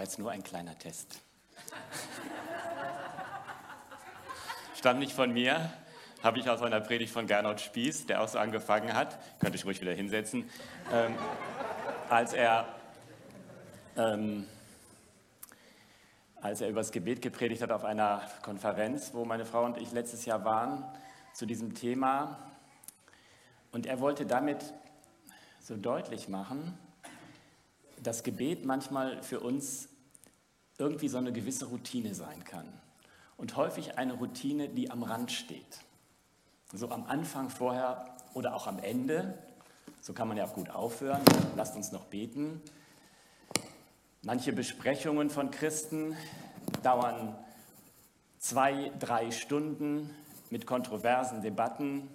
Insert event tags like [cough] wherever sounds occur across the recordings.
war jetzt nur ein kleiner Test. Stammt nicht von mir, habe ich aus einer Predigt von Gernot Spieß, der auch so angefangen hat, könnte ich ruhig wieder hinsetzen, ähm, als er ähm, als er über das Gebet gepredigt hat auf einer Konferenz, wo meine Frau und ich letztes Jahr waren, zu diesem Thema. Und er wollte damit so deutlich machen, dass Gebet manchmal für uns irgendwie so eine gewisse Routine sein kann. Und häufig eine Routine, die am Rand steht. So am Anfang, vorher oder auch am Ende. So kann man ja auch gut aufhören. Lasst uns noch beten. Manche Besprechungen von Christen dauern zwei, drei Stunden mit kontroversen Debatten.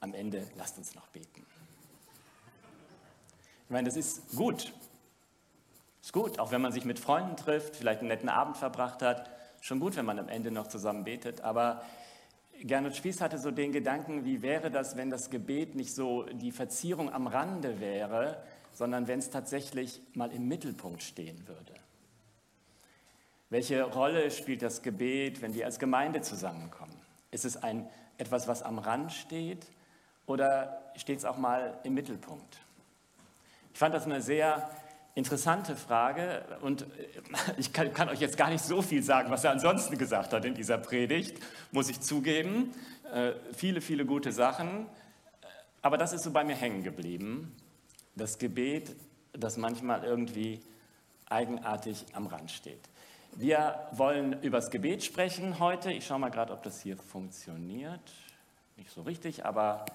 Am Ende lasst uns noch beten. Ich meine, das ist gut. Ist gut, auch wenn man sich mit Freunden trifft, vielleicht einen netten Abend verbracht hat. Schon gut, wenn man am Ende noch zusammen betet. Aber Gernot Spieß hatte so den Gedanken, wie wäre das, wenn das Gebet nicht so die Verzierung am Rande wäre, sondern wenn es tatsächlich mal im Mittelpunkt stehen würde. Welche Rolle spielt das Gebet, wenn wir als Gemeinde zusammenkommen? Ist es ein, etwas, was am Rand steht oder steht es auch mal im Mittelpunkt? Ich fand das eine sehr interessante Frage und ich kann, kann, euch jetzt gar nicht so viel sagen, was er ansonsten gesagt hat in dieser Predigt, muss ich zugeben. Äh, viele, viele gute Sachen, aber das ist so bei mir hängen geblieben das Gebet, das manchmal irgendwie eigenartig am Rand steht. Wir wollen über das Gebet sprechen heute. Ich schaue mal gerade, ob das hier funktioniert. Nicht so richtig, aber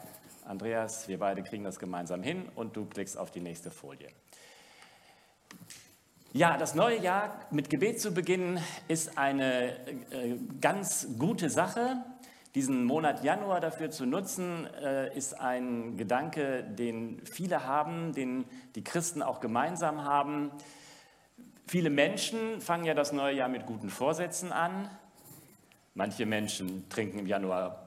Andreas, wir beide kriegen das gemeinsam hin und du klickst auf die nächste Folie. Ja, das neue Jahr mit Gebet zu beginnen ist eine äh, ganz gute Sache. Diesen Monat Januar dafür zu nutzen, äh, ist ein Gedanke, den viele haben, den die Christen auch gemeinsam haben. Viele Menschen fangen ja das neue Jahr mit guten Vorsätzen an. Manche Menschen trinken im Januar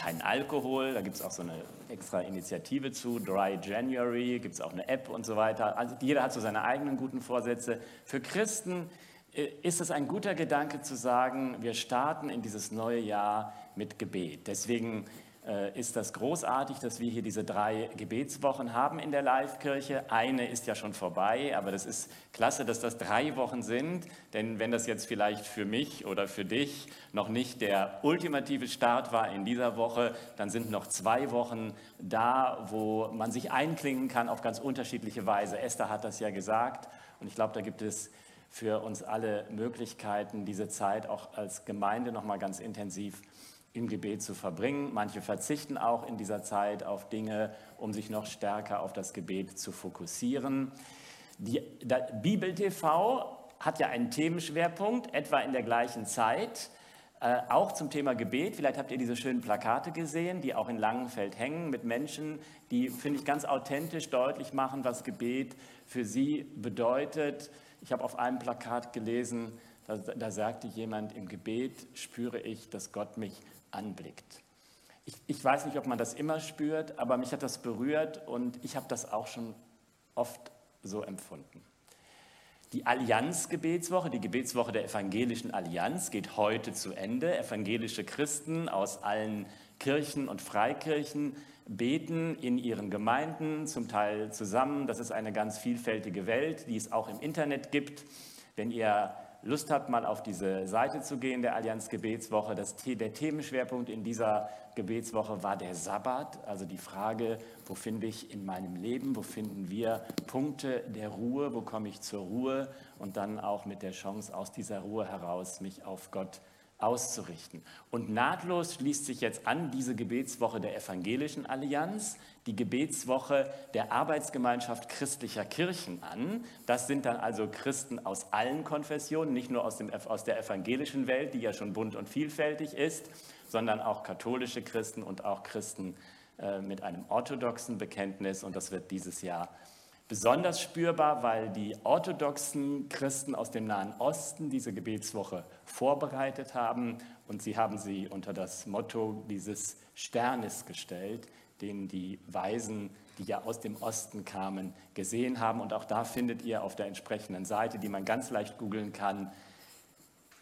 keinen Alkohol, da gibt es auch so eine extra Initiative zu, Dry January, gibt es auch eine App und so weiter. Also jeder hat so seine eigenen guten Vorsätze. Für Christen äh, ist es ein guter Gedanke zu sagen, wir starten in dieses neue Jahr mit Gebet. Deswegen ist das großartig, dass wir hier diese drei Gebetswochen haben in der Live-Kirche. Eine ist ja schon vorbei, aber das ist klasse, dass das drei Wochen sind. Denn wenn das jetzt vielleicht für mich oder für dich noch nicht der ultimative Start war in dieser Woche, dann sind noch zwei Wochen da, wo man sich einklingen kann auf ganz unterschiedliche Weise. Esther hat das ja gesagt und ich glaube, da gibt es für uns alle Möglichkeiten, diese Zeit auch als Gemeinde noch mal ganz intensiv im Gebet zu verbringen. Manche verzichten auch in dieser Zeit auf Dinge, um sich noch stärker auf das Gebet zu fokussieren. Die, Bibel TV hat ja einen Themenschwerpunkt, etwa in der gleichen Zeit, äh, auch zum Thema Gebet. Vielleicht habt ihr diese schönen Plakate gesehen, die auch in Langenfeld hängen, mit Menschen, die, finde ich, ganz authentisch deutlich machen, was Gebet für sie bedeutet. Ich habe auf einem Plakat gelesen, da, da sagte jemand, im Gebet spüre ich, dass Gott mich anblickt. Ich, ich weiß nicht, ob man das immer spürt, aber mich hat das berührt und ich habe das auch schon oft so empfunden. Die Allianz-Gebetswoche, die Gebetswoche der Evangelischen Allianz, geht heute zu Ende. Evangelische Christen aus allen Kirchen und Freikirchen beten in ihren Gemeinden, zum Teil zusammen. Das ist eine ganz vielfältige Welt, die es auch im Internet gibt. Wenn ihr Lust habt, mal auf diese Seite zu gehen, der Allianz Gebetswoche, das, der Themenschwerpunkt in dieser Gebetswoche war der Sabbat, also die Frage, wo finde ich in meinem Leben, wo finden wir Punkte der Ruhe, wo komme ich zur Ruhe? Und dann auch mit der Chance, aus dieser Ruhe heraus mich auf Gott zu auszurichten. Und nahtlos schließt sich jetzt an diese Gebetswoche der Evangelischen Allianz, die Gebetswoche der Arbeitsgemeinschaft christlicher Kirchen an. Das sind dann also Christen aus allen Konfessionen, nicht nur aus, dem, aus der evangelischen Welt, die ja schon bunt und vielfältig ist, sondern auch katholische Christen und auch Christen äh, mit einem orthodoxen Bekenntnis. Und das wird dieses Jahr besonders spürbar, weil die orthodoxen Christen aus dem Nahen Osten diese Gebetswoche vorbereitet haben und sie haben sie unter das Motto dieses Sternes gestellt, den die Weisen, die ja aus dem Osten kamen, gesehen haben. Und auch da findet ihr auf der entsprechenden Seite, die man ganz leicht googeln kann,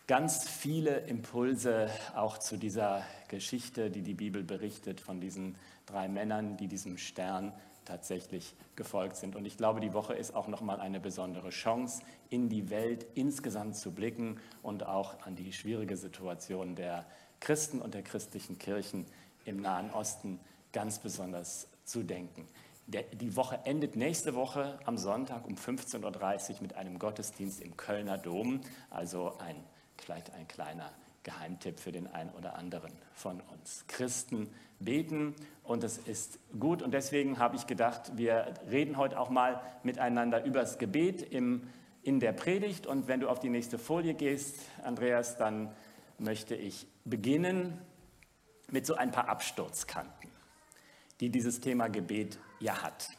ganz viele Impulse auch zu dieser Geschichte, die die Bibel berichtet von diesen drei Männern, die diesem Stern tatsächlich gefolgt sind. Und ich glaube, die Woche ist auch nochmal eine besondere Chance, in die Welt insgesamt zu blicken und auch an die schwierige Situation der Christen und der christlichen Kirchen im Nahen Osten ganz besonders zu denken. Der, die Woche endet nächste Woche am Sonntag um 15.30 Uhr mit einem Gottesdienst im Kölner Dom, also ein, vielleicht ein kleiner Geheimtipp für den einen oder anderen von uns. Christen beten und es ist gut und deswegen habe ich gedacht, wir reden heute auch mal miteinander über das Gebet im, in der Predigt und wenn du auf die nächste Folie gehst, Andreas, dann möchte ich beginnen mit so ein paar Absturzkanten, die dieses Thema Gebet ja hat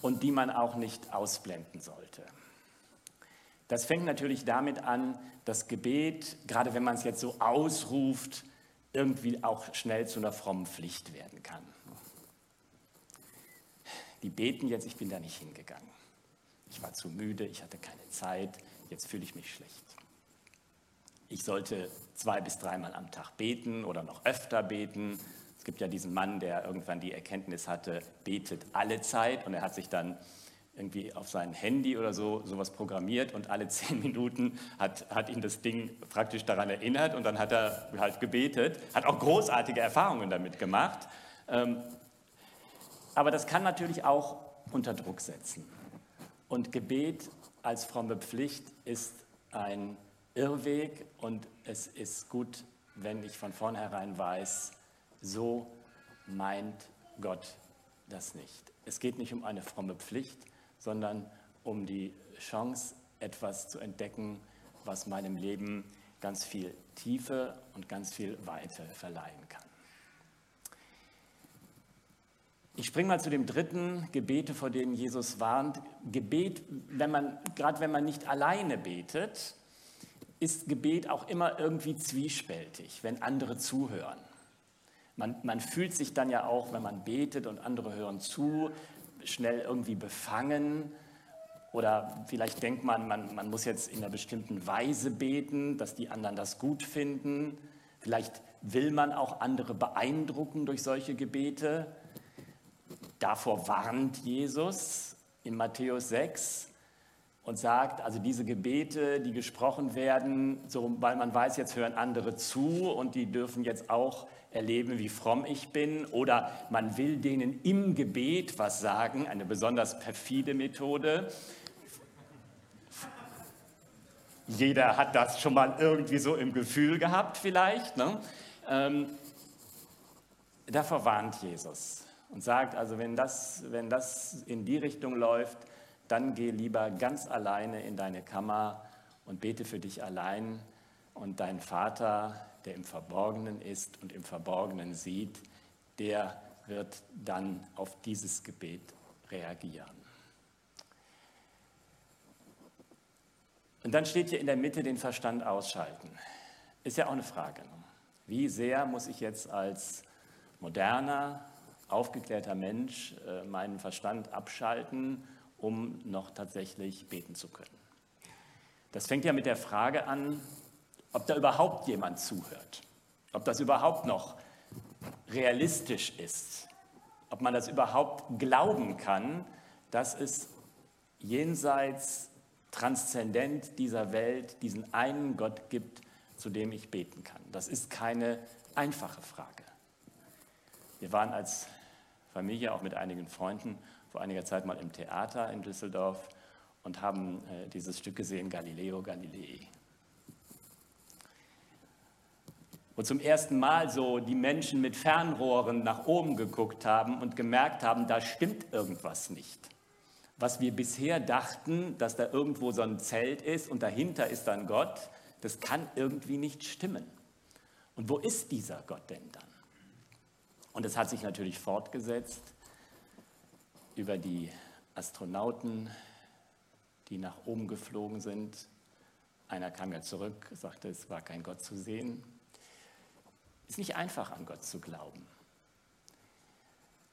und die man auch nicht ausblenden sollte. Das fängt natürlich damit an, dass Gebet, gerade wenn man es jetzt so ausruft, irgendwie auch schnell zu einer frommen Pflicht werden kann. Die beten jetzt, ich bin da nicht hingegangen. Ich war zu müde, ich hatte keine Zeit, jetzt fühle ich mich schlecht. Ich sollte zwei bis dreimal am Tag beten oder noch öfter beten. Es gibt ja diesen Mann, der irgendwann die Erkenntnis hatte, betet alle Zeit und er hat sich dann irgendwie auf sein Handy oder so sowas programmiert und alle [laughs] zehn Minuten hat, hat ihn das Ding praktisch daran erinnert und dann hat er halt gebetet, hat auch großartige Erfahrungen damit gemacht. Ähm, aber das kann natürlich auch unter Druck setzen. Und Gebet als fromme Pflicht ist ein Irrweg und es ist gut, wenn ich von vornherein weiß, so meint Gott das nicht. Es geht nicht um eine fromme Pflicht, sondern um die Chance, etwas zu entdecken, was meinem Leben ganz viel Tiefe und ganz viel Weite verleihen kann. Ich springe mal zu dem dritten Gebete, vor dem Jesus warnt. Gebet, wenn man, gerade wenn man nicht alleine betet, ist Gebet auch immer irgendwie zwiespältig, wenn andere zuhören. Man, man fühlt sich dann ja auch, wenn man betet und andere hören zu, schnell irgendwie befangen. Oder vielleicht denkt man, man, man muss jetzt in einer bestimmten Weise beten, dass die anderen das gut finden. Vielleicht will man auch andere beeindrucken durch solche Gebete. Davor warnt Jesus in Matthäus 6 und sagt, also diese Gebete, die gesprochen werden, so, weil man weiß, jetzt hören andere zu und die dürfen jetzt auch erleben, wie fromm ich bin, oder man will denen im Gebet was sagen, eine besonders perfide Methode. Jeder hat das schon mal irgendwie so im Gefühl gehabt vielleicht. Ne? Ähm, davor warnt Jesus und sagt, also wenn das, wenn das in die Richtung läuft, dann geh lieber ganz alleine in deine Kammer und bete für dich allein und dein Vater, der im Verborgenen ist und im Verborgenen sieht, der wird dann auf dieses Gebet reagieren. Und dann steht hier in der Mitte den Verstand ausschalten. Ist ja auch eine Frage. Ne? Wie sehr muss ich jetzt als moderner, aufgeklärter Mensch äh, meinen Verstand abschalten, um noch tatsächlich beten zu können? Das fängt ja mit der Frage an, ob da überhaupt jemand zuhört, ob das überhaupt noch realistisch ist, ob man das überhaupt glauben kann, dass es jenseits transzendent dieser Welt diesen einen Gott gibt, zu dem ich beten kann. Das ist keine einfache Frage. Wir waren als Familie auch mit einigen Freunden vor einiger Zeit mal im Theater in Düsseldorf und haben äh, dieses Stück gesehen, Galileo Galilei. wo zum ersten Mal so die Menschen mit Fernrohren nach oben geguckt haben und gemerkt haben, da stimmt irgendwas nicht. Was wir bisher dachten, dass da irgendwo so ein Zelt ist und dahinter ist dann Gott, das kann irgendwie nicht stimmen. Und wo ist dieser Gott denn dann? Und es hat sich natürlich fortgesetzt über die Astronauten, die nach oben geflogen sind. Einer kam ja zurück, sagte, es war kein Gott zu sehen. Es ist nicht einfach, an Gott zu glauben.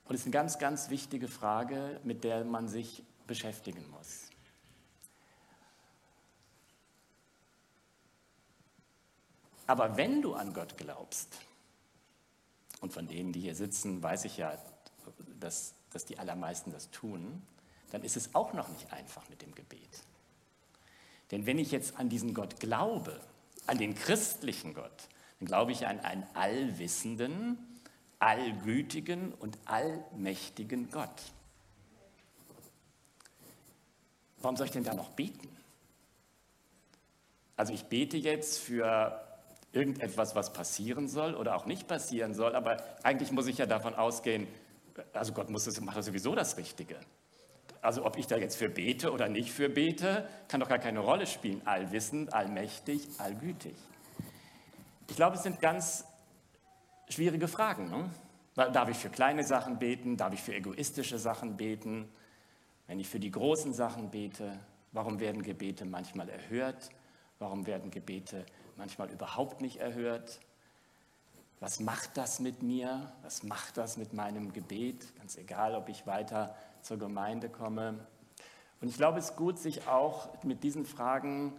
Und es ist eine ganz, ganz wichtige Frage, mit der man sich beschäftigen muss. Aber wenn du an Gott glaubst, und von denen, die hier sitzen, weiß ich ja, dass, dass die allermeisten das tun, dann ist es auch noch nicht einfach mit dem Gebet. Denn wenn ich jetzt an diesen Gott glaube, an den christlichen Gott, dann glaube ich an einen allwissenden, allgütigen und allmächtigen Gott. Warum soll ich denn da noch beten? Also ich bete jetzt für irgendetwas, was passieren soll oder auch nicht passieren soll, aber eigentlich muss ich ja davon ausgehen, also Gott muss das, macht sowieso das Richtige. Also ob ich da jetzt für bete oder nicht für bete, kann doch gar keine Rolle spielen. Allwissend, allmächtig, allgütig. Ich glaube, es sind ganz schwierige Fragen. Ne? Darf ich für kleine Sachen beten? Darf ich für egoistische Sachen beten? Wenn ich für die großen Sachen bete, warum werden Gebete manchmal erhört? Warum werden Gebete manchmal überhaupt nicht erhört. Was macht das mit mir? Was macht das mit meinem Gebet? Ganz egal, ob ich weiter zur Gemeinde komme. Und ich glaube, es ist gut, sich auch mit diesen Fragen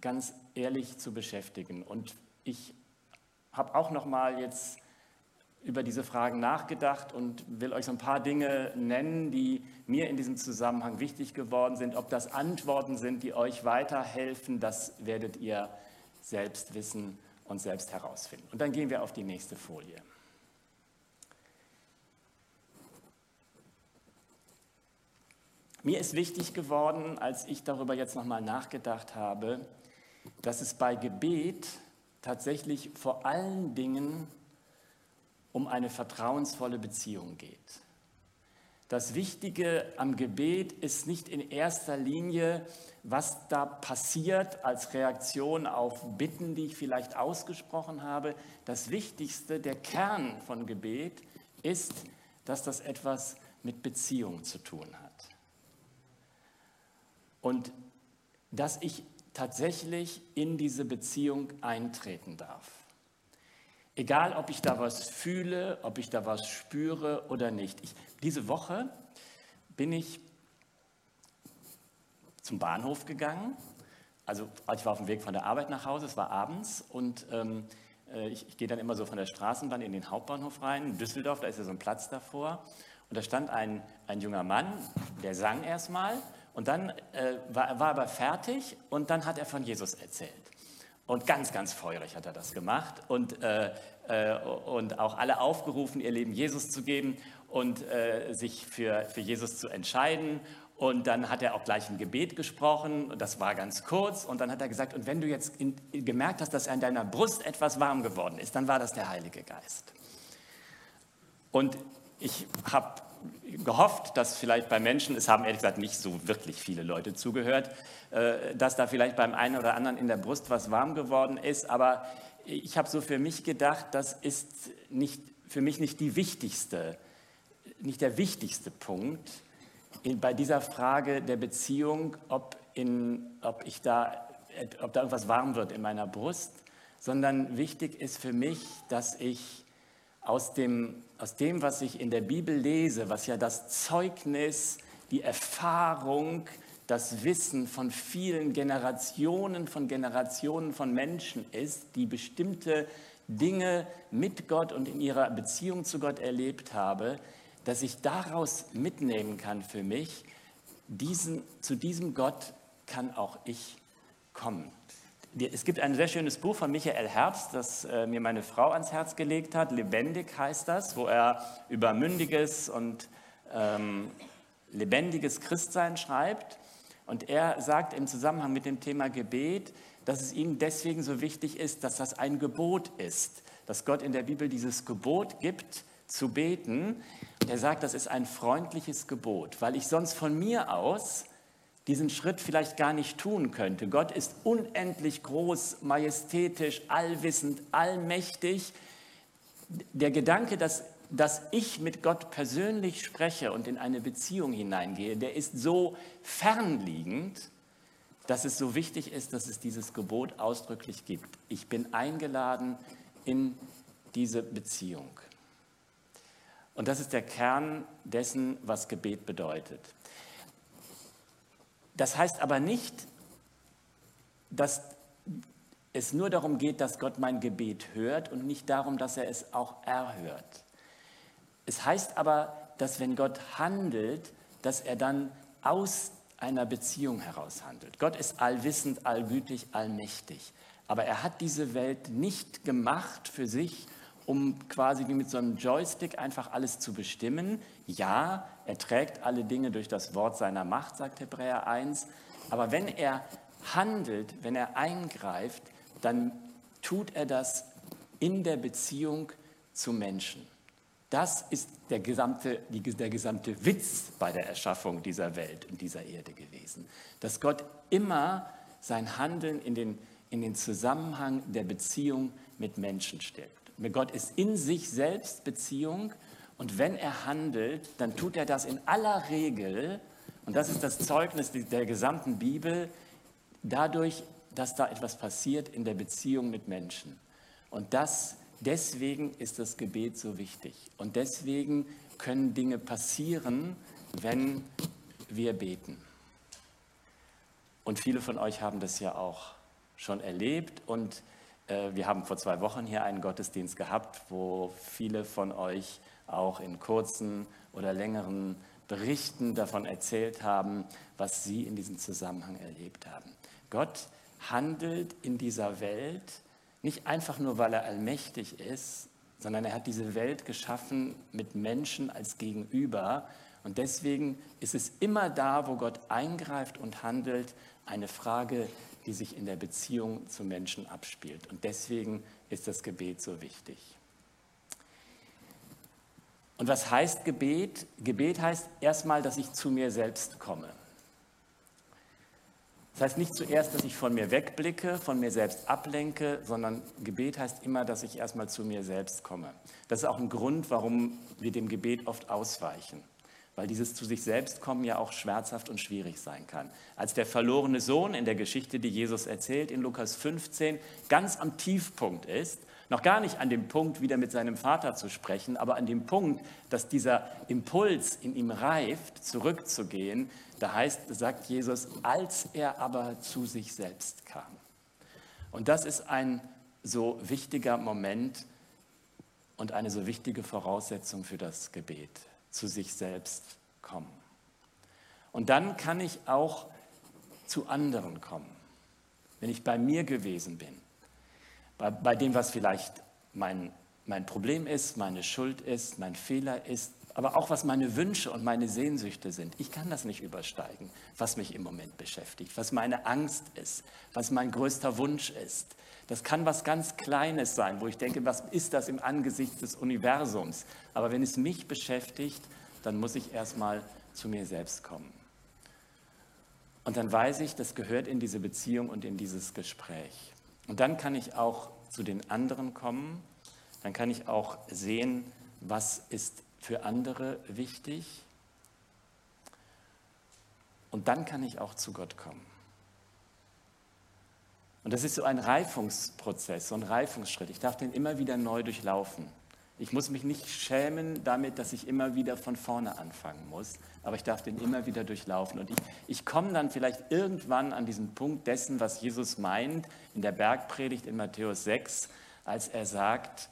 ganz ehrlich zu beschäftigen. Und ich habe auch noch mal jetzt über diese Fragen nachgedacht und will euch so ein paar Dinge nennen, die mir in diesem Zusammenhang wichtig geworden sind. Ob das Antworten sind, die euch weiterhelfen, das werdet ihr selbst wissen und selbst herausfinden. Und dann gehen wir auf die nächste Folie. Mir ist wichtig geworden, als ich darüber jetzt nochmal nachgedacht habe, dass es bei Gebet tatsächlich vor allen Dingen um eine vertrauensvolle Beziehung geht. Das Wichtige am Gebet ist nicht in erster Linie, was da passiert als Reaktion auf Bitten, die ich vielleicht ausgesprochen habe. Das Wichtigste, der Kern von Gebet ist, dass das etwas mit Beziehung zu tun hat. Und dass ich tatsächlich in diese Beziehung eintreten darf. Egal, ob ich da was fühle, ob ich da was spüre oder nicht. Ich, diese Woche bin ich zum Bahnhof gegangen. Also ich war auf dem Weg von der Arbeit nach Hause, es war abends und ähm, äh, ich, ich gehe dann immer so von der Straßenbahn in den Hauptbahnhof rein, in Düsseldorf, da ist ja so ein Platz davor. Und da stand ein, ein junger Mann, der sang erstmal und dann äh, war, war aber fertig und dann hat er von Jesus erzählt. Und ganz, ganz feurig hat er das gemacht und, äh, äh, und auch alle aufgerufen, ihr Leben Jesus zu geben und äh, sich für, für Jesus zu entscheiden. Und dann hat er auch gleich ein Gebet gesprochen, das war ganz kurz. Und dann hat er gesagt, und wenn du jetzt in, gemerkt hast, dass an deiner Brust etwas warm geworden ist, dann war das der Heilige Geist. Und ich habe gehofft, dass vielleicht bei Menschen, es haben ehrlich gesagt nicht so wirklich viele Leute zugehört, äh, dass da vielleicht beim einen oder anderen in der Brust was warm geworden ist. Aber ich habe so für mich gedacht, das ist nicht, für mich nicht die wichtigste, nicht der wichtigste Punkt bei dieser Frage der Beziehung, ob, in, ob, ich da, ob da irgendwas warm wird in meiner Brust, sondern wichtig ist für mich, dass ich aus dem, aus dem, was ich in der Bibel lese, was ja das Zeugnis, die Erfahrung, das Wissen von vielen Generationen von Generationen von Menschen ist, die bestimmte Dinge mit Gott und in ihrer Beziehung zu Gott erlebt habe, dass ich daraus mitnehmen kann für mich, diesen, zu diesem Gott kann auch ich kommen. Es gibt ein sehr schönes Buch von Michael Herbst, das äh, mir meine Frau ans Herz gelegt hat. Lebendig heißt das, wo er über mündiges und ähm, lebendiges Christsein schreibt. Und er sagt im Zusammenhang mit dem Thema Gebet, dass es ihm deswegen so wichtig ist, dass das ein Gebot ist, dass Gott in der Bibel dieses Gebot gibt, zu beten. Er sagt, das ist ein freundliches Gebot, weil ich sonst von mir aus diesen Schritt vielleicht gar nicht tun könnte. Gott ist unendlich groß, majestätisch, allwissend, allmächtig. Der Gedanke, dass dass ich mit Gott persönlich spreche und in eine Beziehung hineingehe, der ist so fernliegend, dass es so wichtig ist, dass es dieses Gebot ausdrücklich gibt. Ich bin eingeladen in diese Beziehung. Und das ist der Kern dessen, was Gebet bedeutet. Das heißt aber nicht, dass es nur darum geht, dass Gott mein Gebet hört und nicht darum, dass er es auch erhört. Es heißt aber, dass wenn Gott handelt, dass er dann aus einer Beziehung heraus handelt. Gott ist allwissend, allgütig, allmächtig. Aber er hat diese Welt nicht gemacht für sich, um quasi wie mit so einem Joystick einfach alles zu bestimmen. Ja, er trägt alle Dinge durch das Wort seiner Macht, sagt Hebräer 1. Aber wenn er handelt, wenn er eingreift, dann tut er das in der Beziehung zu Menschen. Das ist der gesamte, der gesamte Witz bei der Erschaffung dieser Welt und dieser Erde gewesen. Dass Gott immer sein Handeln in den, in den Zusammenhang der Beziehung mit Menschen stellt. Gott ist in sich selbst Beziehung und wenn er handelt, dann tut er das in aller Regel, und das ist das Zeugnis der gesamten Bibel, dadurch, dass da etwas passiert in der Beziehung mit Menschen. Und das, deswegen ist das Gebet so wichtig. Und deswegen können Dinge passieren, wenn wir beten. Und viele von euch haben das ja auch schon erlebt. Und wir haben vor zwei Wochen hier einen Gottesdienst gehabt, wo viele von euch auch in kurzen oder längeren Berichten davon erzählt haben, was sie in diesem Zusammenhang erlebt haben. Gott handelt in dieser Welt nicht einfach nur, weil er allmächtig ist, sondern er hat diese Welt geschaffen mit Menschen als Gegenüber. Und deswegen ist es immer da, wo Gott eingreift und handelt, eine Frage, die sich in der Beziehung zu Menschen abspielt. Und deswegen ist das Gebet so wichtig. Und was heißt Gebet? Gebet heißt erstmal, dass ich zu mir selbst komme. Das heißt nicht zuerst, dass ich von mir wegblicke, von mir selbst ablenke, sondern Gebet heißt immer, dass ich erstmal zu mir selbst komme. Das ist auch ein Grund, warum wir dem Gebet oft ausweichen, weil dieses zu sich selbst kommen ja auch schmerzhaft und schwierig sein kann. Als der verlorene Sohn in der Geschichte, die Jesus erzählt, in Lukas 15, ganz am Tiefpunkt ist, noch gar nicht an dem Punkt, wieder mit seinem Vater zu sprechen, aber an dem Punkt, dass dieser Impuls in ihm reift, zurückzugehen, da heißt, sagt Jesus, als er aber zu sich selbst kam. Und das ist ein so wichtiger Moment und eine so wichtige Voraussetzung für das Gebet, zu sich selbst kommen. Und dann kann ich auch zu anderen kommen, wenn ich bei mir gewesen bin bei, bei dem, was vielleicht mein, mein Problem ist, meine Schuld ist, mein Fehler ist, aber auch was meine Wünsche und meine Sehnsüchte sind. Ich kann das nicht übersteigen, was mich im Moment beschäftigt, was meine Angst ist, was mein größter Wunsch ist. Das kann was ganz Kleines sein, wo ich denke, was ist das im Angesicht des Universums? Aber wenn es mich beschäftigt, dann muss ich erstmal zu mir selbst kommen. Und dann weiß ich, das gehört in diese Beziehung und in dieses Gespräch. Und dann kann ich auch zu den anderen kommen, dann kann ich auch sehen, was ist für andere wichtig. Und dann kann ich auch zu Gott kommen. Und das ist so ein Reifungsprozess, so ein Reifungsschritt. Ich darf den immer wieder neu durchlaufen. Ich muss mich nicht schämen damit, dass ich immer wieder von vorne anfangen muss, aber ich darf den immer wieder durchlaufen. Und ich, ich komme dann vielleicht irgendwann an diesen Punkt dessen, was Jesus meint in der Bergpredigt in Matthäus 6, als er sagt,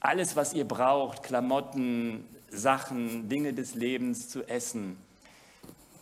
alles, was ihr braucht, Klamotten, Sachen, Dinge des Lebens zu essen,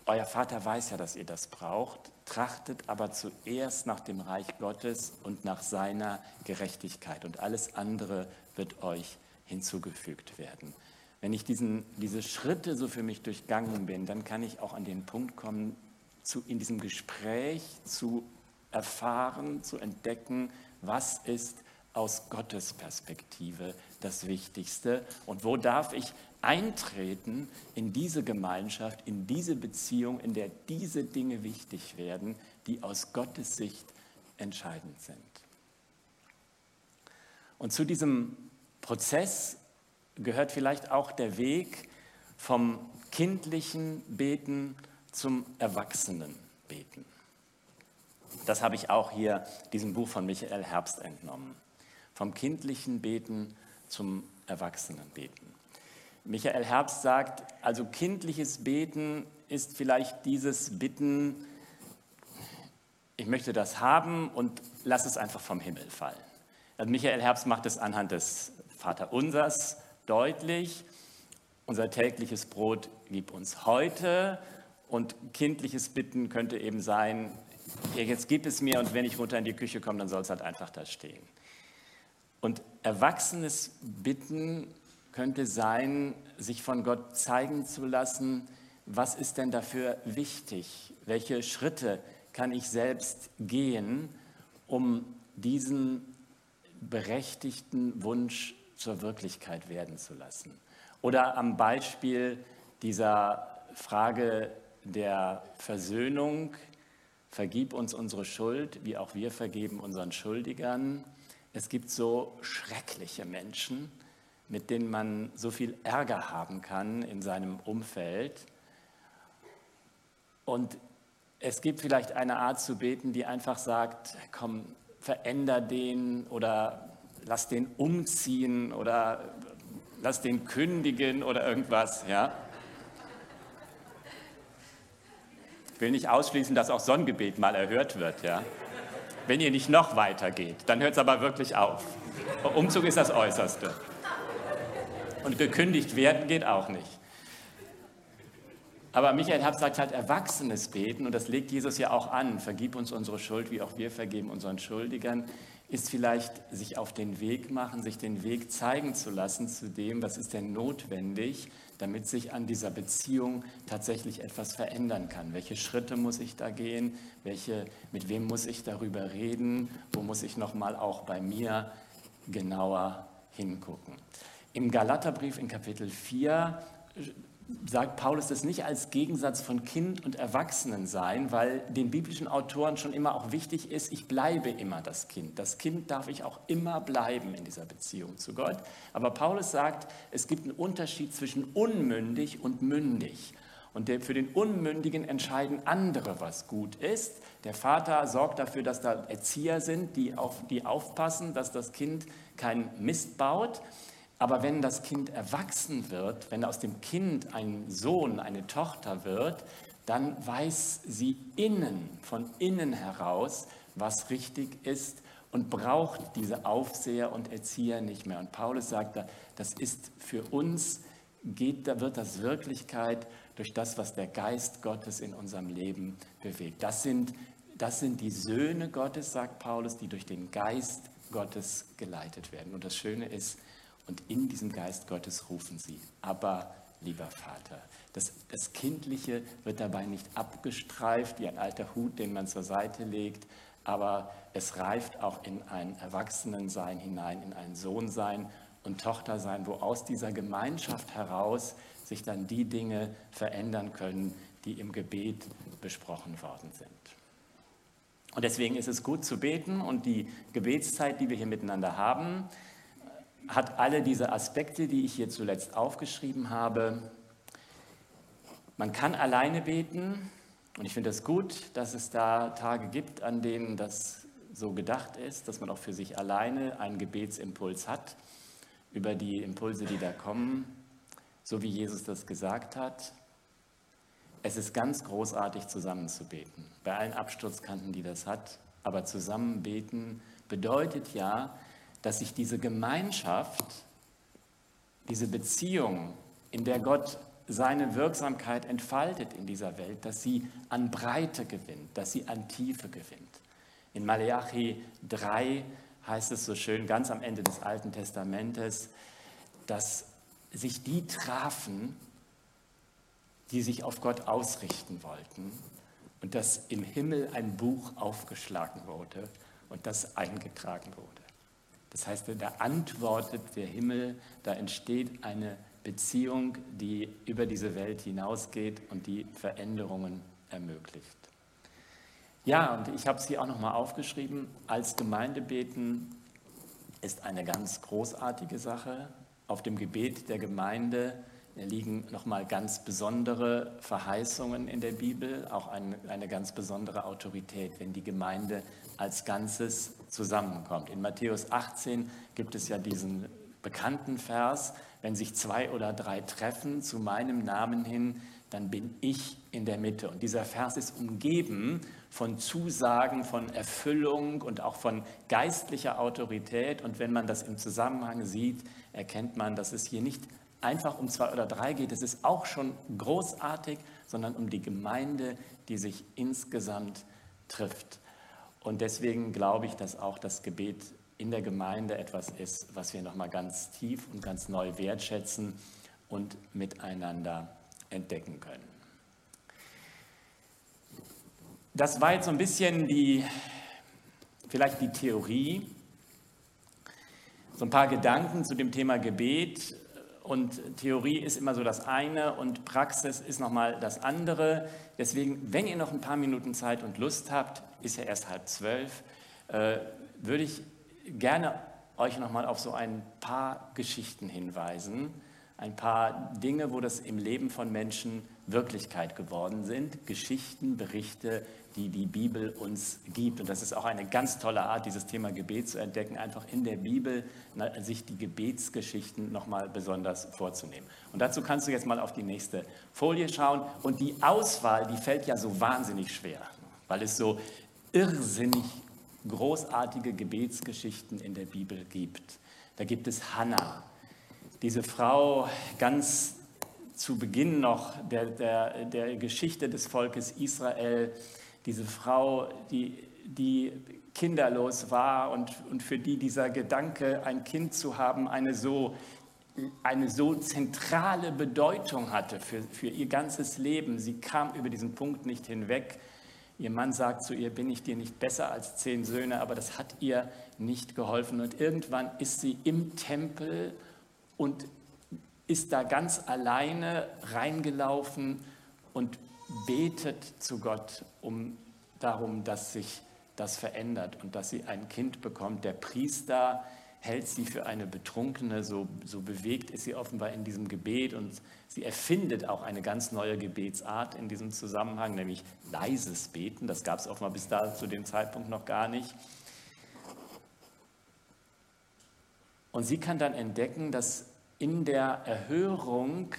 euer Vater weiß ja, dass ihr das braucht, trachtet aber zuerst nach dem Reich Gottes und nach seiner Gerechtigkeit. Und alles andere wird euch hinzugefügt werden. Wenn ich diesen, diese Schritte so für mich durchgangen bin, dann kann ich auch an den Punkt kommen, zu, in diesem Gespräch zu erfahren, zu entdecken, was ist aus Gottes Perspektive das Wichtigste und wo darf ich eintreten in diese Gemeinschaft, in diese Beziehung, in der diese Dinge wichtig werden, die aus Gottes Sicht entscheidend sind. Und zu diesem Prozess gehört vielleicht auch der Weg vom kindlichen Beten zum Erwachsenenbeten. Das habe ich auch hier diesem Buch von Michael Herbst entnommen. Vom kindlichen Beten zum Erwachsenenbeten. Michael Herbst sagt, also kindliches Beten ist vielleicht dieses Bitten, ich möchte das haben und lass es einfach vom Himmel fallen. Also Michael Herbst macht es anhand des Vaterunsers deutlich. Unser tägliches Brot gib uns heute und kindliches Bitten könnte eben sein, jetzt gib es mir und wenn ich runter in die Küche komme, dann soll es halt einfach da stehen. Und erwachsenes Bitten könnte sein, sich von Gott zeigen zu lassen, was ist denn dafür wichtig? Welche Schritte kann ich selbst gehen, um diesen berechtigten Wunsch zur Wirklichkeit werden zu lassen? Oder am Beispiel dieser Frage der Versöhnung, vergib uns unsere Schuld, wie auch wir vergeben unseren Schuldigern. Es gibt so schreckliche Menschen, mit denen man so viel Ärger haben kann in seinem Umfeld. Und es gibt vielleicht eine Art zu beten, die einfach sagt, komm, veränder den oder lass den umziehen oder lass den kündigen oder irgendwas, ja. Ich will nicht ausschließen, dass auch Sonnengebet mal erhört wird, ja. Wenn ihr nicht noch weiter geht, dann hört es aber wirklich auf. Umzug ist das Äußerste. Und gekündigt werden geht auch nicht. Aber Michael Herbst sagt halt erwachsenes Beten, und das legt Jesus ja auch an, vergib uns unsere Schuld, wie auch wir vergeben unseren Schuldigern, ist vielleicht sich auf den Weg machen, sich den Weg zeigen zu lassen zu dem, was ist denn notwendig, damit sich an dieser Beziehung tatsächlich etwas verändern kann. Welche Schritte muss ich da gehen? Welche, mit wem muss ich darüber reden? Wo muss ich nochmal auch bei mir genauer hingucken? Im Galaterbrief in Kapitel 4 sagt Paulus das nicht als Gegensatz von Kind und Erwachsenensein, weil den biblischen Autoren schon immer auch wichtig ist, ich bleibe immer das Kind. Das Kind darf ich auch immer bleiben in dieser Beziehung zu Gott. Aber Paulus sagt, es gibt einen Unterschied zwischen unmündig und mündig. Und für den Unmündigen entscheiden andere, was gut ist. Der Vater sorgt dafür, dass da Erzieher sind, die, auf, die aufpassen, dass das Kind keinen Mist baut. Aber wenn das Kind erwachsen wird, wenn aus dem Kind ein Sohn, eine Tochter wird, dann weiß sie innen, von innen heraus, was richtig ist und braucht diese Aufseher und Erzieher nicht mehr. Und Paulus sagt, das ist für uns, geht, da wird das Wirklichkeit durch das, was der Geist Gottes in unserem Leben bewegt. Das sind, das sind die Söhne Gottes, sagt Paulus, die durch den Geist Gottes geleitet werden. Und das Schöne ist, und in diesem Geist Gottes rufen sie, aber lieber Vater. Das, das Kindliche wird dabei nicht abgestreift wie ein alter Hut, den man zur Seite legt, aber es reift auch in ein Erwachsenensein hinein, in ein Sohnsein und Tochtersein, wo aus dieser Gemeinschaft heraus sich dann die Dinge verändern können, die im Gebet besprochen worden sind. Und deswegen ist es gut zu beten und die Gebetszeit, die wir hier miteinander haben, hat alle diese Aspekte, die ich hier zuletzt aufgeschrieben habe. Man kann alleine beten und ich finde es gut, dass es da Tage gibt, an denen das so gedacht ist, dass man auch für sich alleine einen Gebetsimpuls hat über die Impulse, die da kommen, so wie Jesus das gesagt hat. Es ist ganz großartig, zusammen zu beten. Bei allen Absturzkanten, die das hat. Aber zusammen beten bedeutet ja, dass sich diese Gemeinschaft, diese Beziehung, in der Gott seine Wirksamkeit entfaltet in dieser Welt, dass sie an Breite gewinnt, dass sie an Tiefe gewinnt. In Malachi 3 heißt es so schön, ganz am Ende des Alten Testamentes, dass sich die trafen, die sich auf Gott ausrichten wollten und dass im Himmel ein Buch aufgeschlagen wurde und das eingetragen wurde. Das heißt, da antwortet der Himmel, da entsteht eine Beziehung, die über diese Welt hinausgeht und die Veränderungen ermöglicht. Ja, und ich habe es hier auch nochmal aufgeschrieben, als Gemeindebeten ist eine ganz großartige Sache. Auf dem Gebet der Gemeinde liegen nochmal ganz besondere Verheißungen in der Bibel, auch eine, eine ganz besondere Autorität, wenn die Gemeinde als Ganzes zusammenkommt. In Matthäus 18 gibt es ja diesen bekannten Vers, wenn sich zwei oder drei treffen zu meinem Namen hin, dann bin ich in der Mitte. Und dieser Vers ist umgeben von Zusagen, von Erfüllung und auch von geistlicher Autorität. Und wenn man das im Zusammenhang sieht, erkennt man, dass es hier nicht einfach um zwei oder drei geht. Es ist auch schon großartig, sondern um die Gemeinde, die sich insgesamt trifft. Und deswegen glaube ich, dass auch das Gebet in der Gemeinde etwas ist, was wir nochmal ganz tief und ganz neu wertschätzen und miteinander entdecken können. Das war jetzt so ein bisschen die, vielleicht die Theorie, so ein paar Gedanken zu dem Thema Gebet. Und Theorie ist immer so das eine und Praxis ist nochmal das andere. Deswegen, wenn ihr noch ein paar Minuten Zeit und Lust habt, ist ja erst halb zwölf, äh, würde ich gerne euch nochmal auf so ein paar Geschichten hinweisen, ein paar Dinge, wo das im Leben von Menschen Wirklichkeit geworden sind, Geschichten, Berichte, die die Bibel uns gibt. Und das ist auch eine ganz tolle Art, dieses Thema Gebet zu entdecken, einfach in der Bibel sich die Gebetsgeschichten nochmal besonders vorzunehmen. Und dazu kannst du jetzt mal auf die nächste Folie schauen. Und die Auswahl, die fällt ja so wahnsinnig schwer, weil es so irrsinnig großartige Gebetsgeschichten in der Bibel gibt. Da gibt es Hannah, diese Frau ganz zu Beginn noch der, der, der Geschichte des Volkes Israel, diese Frau, die, die kinderlos war und, und für die dieser Gedanke, ein Kind zu haben, eine so, eine so zentrale Bedeutung hatte für, für ihr ganzes Leben. Sie kam über diesen Punkt nicht hinweg. Ihr Mann sagt zu ihr, bin ich dir nicht besser als zehn Söhne, aber das hat ihr nicht geholfen. Und irgendwann ist sie im Tempel und ist da ganz alleine reingelaufen und betet zu Gott um darum, dass sich das verändert und dass sie ein Kind bekommt. Der Priester hält sie für eine Betrunkene, so, so bewegt ist sie offenbar in diesem Gebet und sie erfindet auch eine ganz neue Gebetsart in diesem Zusammenhang, nämlich leises Beten. Das gab es offenbar bis da zu dem Zeitpunkt noch gar nicht. Und sie kann dann entdecken, dass in der Erhörung,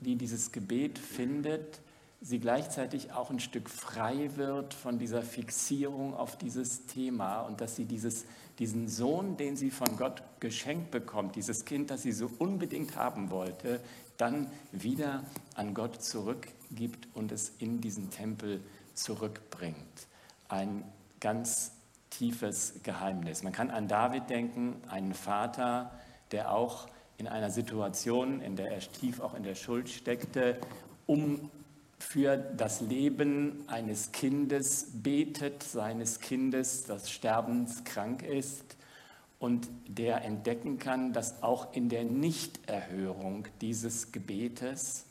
die dieses Gebet findet, sie gleichzeitig auch ein Stück frei wird von dieser Fixierung auf dieses Thema und dass sie dieses, diesen Sohn, den sie von Gott geschenkt bekommt, dieses Kind, das sie so unbedingt haben wollte, dann wieder an Gott zurückgibt und es in diesen Tempel zurückbringt. Ein ganz tiefes Geheimnis. Man kann an David denken, einen Vater, der auch in einer Situation, in der er tief auch in der Schuld steckte, um für das Leben eines Kindes betet, seines Kindes, das sterbenskrank ist und der entdecken kann, dass auch in der Nichterhörung dieses Gebetes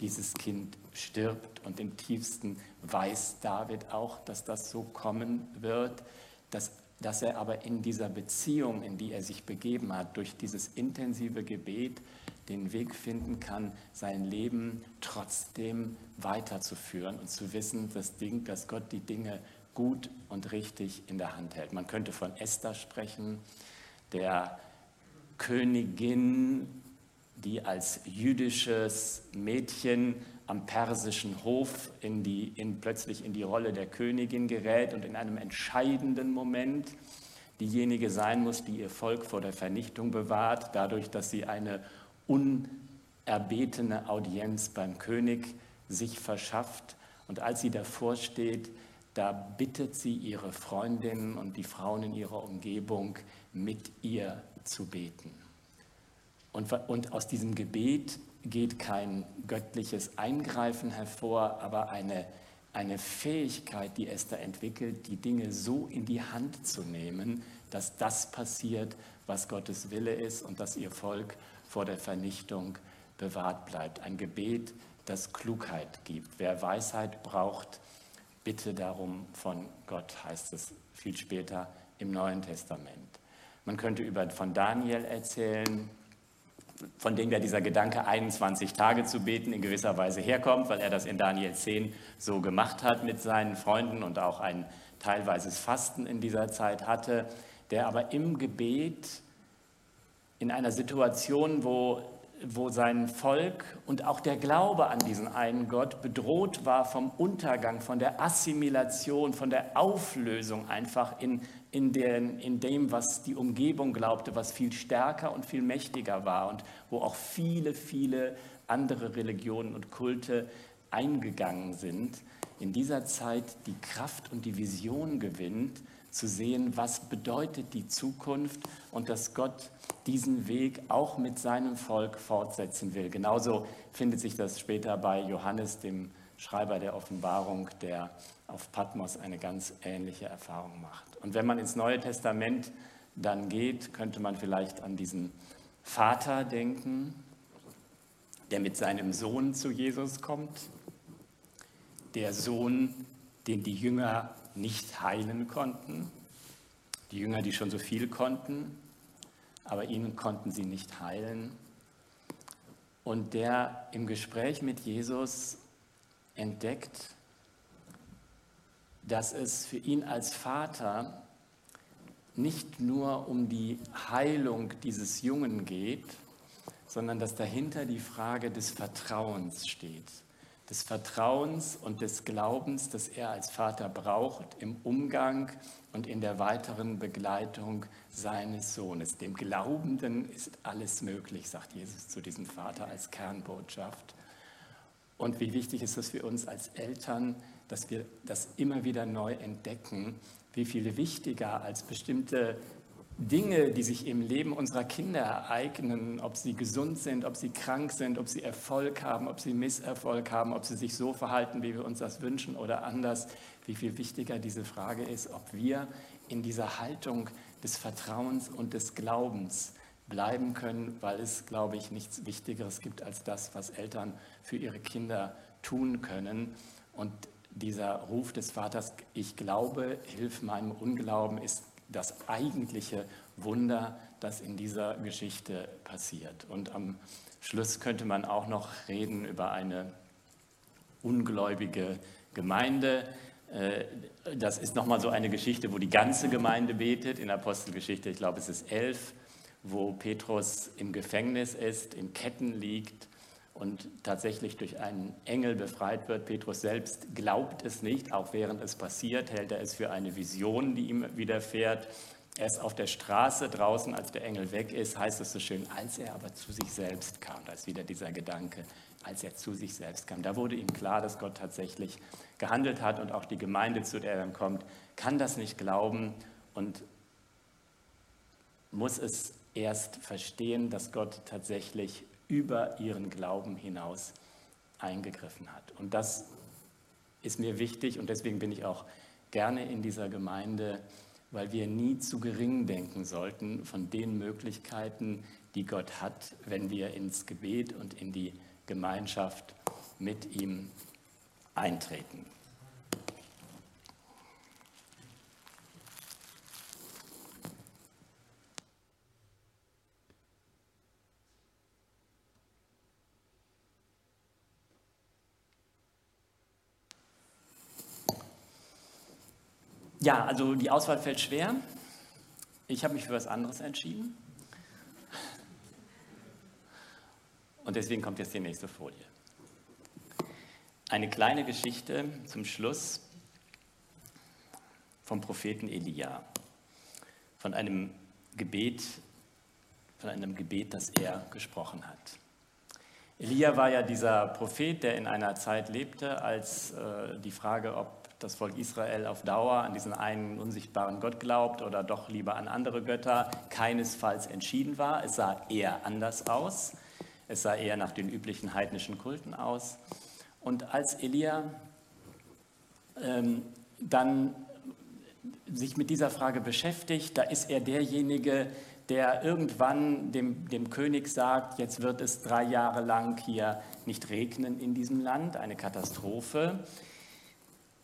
dieses Kind stirbt. Und im tiefsten weiß David auch, dass das so kommen wird, dass dass er aber in dieser Beziehung, in die er sich begeben hat, durch dieses intensive Gebet den Weg finden kann, sein Leben trotzdem weiterzuführen und zu wissen, dass, Ding, dass Gott die Dinge gut und richtig in der Hand hält. Man könnte von Esther sprechen, der Königin, die als jüdisches Mädchen am persischen Hof in die, in, plötzlich in die Rolle der Königin gerät und in einem entscheidenden Moment diejenige sein muss, die ihr Volk vor der Vernichtung bewahrt, dadurch, dass sie eine unerbetene Audienz beim König sich verschafft. Und als sie davor steht, da bittet sie ihre Freundinnen und die Frauen in ihrer Umgebung, mit ihr zu beten. Und, und aus diesem Gebet geht kein göttliches Eingreifen hervor, aber eine, eine Fähigkeit, die Esther entwickelt, die Dinge so in die Hand zu nehmen, dass das passiert, was Gottes Wille ist und dass ihr Volk vor der Vernichtung bewahrt bleibt. Ein Gebet, das Klugheit gibt. Wer Weisheit braucht, bitte darum von Gott, heißt es viel später im Neuen Testament. Man könnte über, von Daniel erzählen, von dem ja dieser Gedanke, 21 Tage zu beten, in gewisser Weise herkommt, weil er das in Daniel 10 so gemacht hat mit seinen Freunden und auch ein teilweises Fasten in dieser Zeit hatte, der aber im Gebet in einer Situation, wo wo sein Volk und auch der Glaube an diesen einen Gott bedroht war vom Untergang, von der Assimilation, von der Auflösung einfach in, in, den, in dem, was die Umgebung glaubte, was viel stärker und viel mächtiger war und wo auch viele, viele andere Religionen und Kulte eingegangen sind, in dieser Zeit die Kraft und die Vision gewinnt, zu sehen, was bedeutet die Zukunft und dass Gott diesen Weg auch mit seinem Volk fortsetzen will. Genauso findet sich das später bei Johannes, dem Schreiber der Offenbarung, der auf Patmos eine ganz ähnliche Erfahrung macht. Und wenn man ins Neue Testament dann geht, könnte man vielleicht an diesen Vater denken, der mit seinem Sohn zu Jesus kommt. Der Sohn, den die Jünger nicht heilen konnten. Die Jünger, die schon so viel konnten, aber ihnen konnten sie nicht heilen. Und der im Gespräch mit Jesus entdeckt, dass es für ihn als Vater nicht nur um die Heilung dieses Jungen geht, sondern dass dahinter die Frage des Vertrauens steht des Vertrauens und des Glaubens, das er als Vater braucht im Umgang und in der weiteren Begleitung seines Sohnes. Dem Glaubenden ist alles möglich, sagt Jesus zu diesem Vater als Kernbotschaft. Und wie wichtig ist es für uns als Eltern, dass wir das immer wieder neu entdecken, wie viel wichtiger als bestimmte Dinge, die sich im Leben unserer Kinder ereignen, ob sie gesund sind, ob sie krank sind, ob sie Erfolg haben, ob sie Misserfolg haben, ob sie sich so verhalten, wie wir uns das wünschen oder anders, wie viel wichtiger diese Frage ist, ob wir in dieser Haltung des Vertrauens und des Glaubens bleiben können, weil es, glaube ich, nichts Wichtigeres gibt als das, was Eltern für ihre Kinder tun können. Und dieser Ruf des Vaters, ich glaube, hilf meinem Unglauben, ist das eigentliche Wunder, das in dieser Geschichte passiert. Und am Schluss könnte man auch noch reden über eine ungläubige Gemeinde. Äh, das ist nochmal so eine Geschichte, wo die ganze Gemeinde betet. In Apostelgeschichte, ich glaube, es ist elf, wo Petrus im Gefängnis ist, in Ketten liegt und tatsächlich durch einen Engel befreit wird. Petrus selbst glaubt es nicht, auch während es passiert, hält er es für eine Vision, die ihm widerfährt. Er ist auf der Straße draußen, als der Engel weg ist, heißt es so schön, als er aber zu sich selbst kam, da ist wieder dieser Gedanke, als er zu sich selbst kam. Da wurde ihm klar, dass Gott tatsächlich gehandelt hat und auch die Gemeinde, zu der er dann kommt, kann das nicht glauben und muss es erst verstehen, dass Gott tatsächlich über ihren Glauben hinaus eingegriffen hat. Und das ist mir wichtig und deswegen bin ich auch gerne in dieser Gemeinde, weil wir nie zu gering denken sollten von den Möglichkeiten, die Gott hat, wenn wir ins Gebet und in die Gemeinschaft mit ihm eintreten. Ja, also die Auswahl fällt schwer. Ich habe mich für was anderes entschieden. Und deswegen kommt jetzt die nächste Folie. Eine kleine Geschichte zum Schluss vom Propheten Elia, von einem Gebet, von einem Gebet, das er gesprochen hat. Elia war ja dieser Prophet, der in einer Zeit lebte, als äh, die Frage, ob das Volk Israel auf Dauer an diesen einen unsichtbaren Gott glaubt oder doch lieber an andere Götter, keinesfalls entschieden war. Es sah eher anders aus. Es sah eher nach den üblichen heidnischen Kulten aus. Und als Elia ähm, dann sich mit dieser Frage beschäftigt, da ist er derjenige, der irgendwann dem, dem König sagt, jetzt wird es drei Jahre lang hier nicht regnen in diesem Land, eine Katastrophe.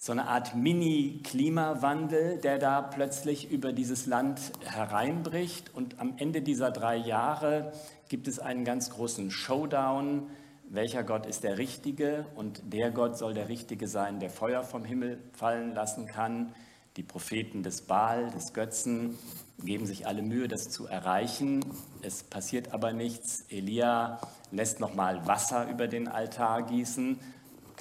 So eine Art Mini-Klimawandel, der da plötzlich über dieses Land hereinbricht. Und am Ende dieser drei Jahre gibt es einen ganz großen Showdown. Welcher Gott ist der Richtige? Und der Gott soll der Richtige sein, der Feuer vom Himmel fallen lassen kann. Die Propheten des Baal, des Götzen, geben sich alle Mühe, das zu erreichen. Es passiert aber nichts. Elia lässt nochmal Wasser über den Altar gießen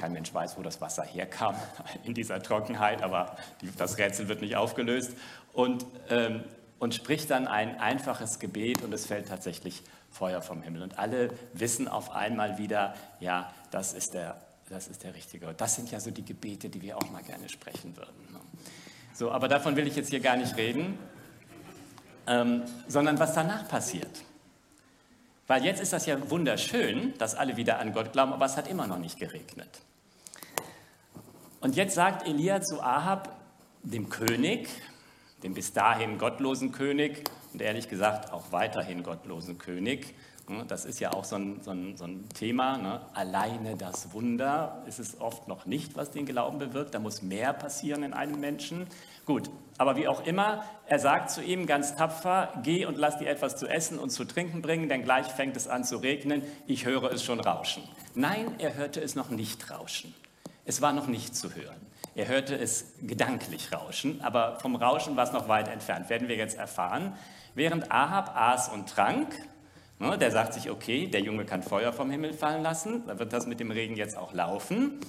kein Mensch weiß, wo das Wasser herkam [laughs] in dieser Trockenheit, aber die, das Rätsel wird nicht aufgelöst. Und, ähm, und spricht dann ein einfaches Gebet und es fällt tatsächlich Feuer vom Himmel. Und alle wissen auf einmal wieder, ja, das ist der, das ist der richtige. Das sind ja so die Gebete, die wir auch mal gerne sprechen würden. Ne? So, aber davon will ich jetzt hier gar nicht reden, ähm, sondern was danach passiert. Weil jetzt ist das ja wunderschön, dass alle wieder an Gott glauben, aber es hat immer noch nicht geregnet. Und jetzt sagt Elia zu Ahab, dem König, dem bis dahin gottlosen König und ehrlich gesagt auch weiterhin gottlosen König, ne, das ist ja auch so ein, so ein, so ein Thema. Ne? Alleine das Wunder ist es oft noch nicht, was den Glauben bewirkt. Da muss mehr passieren in einem Menschen. Gut, aber wie auch immer, er sagt zu ihm ganz tapfer, geh und lass dir etwas zu essen und zu trinken bringen, denn gleich fängt es an zu regnen. Ich höre es schon rauschen. Nein, er hörte es noch nicht rauschen. Es war noch nicht zu hören. Er hörte es gedanklich rauschen, aber vom Rauschen war es noch weit entfernt, werden wir jetzt erfahren. Während Ahab aß und trank, ne, der sagt sich, okay, der Junge kann Feuer vom Himmel fallen lassen, da wird das mit dem Regen jetzt auch laufen,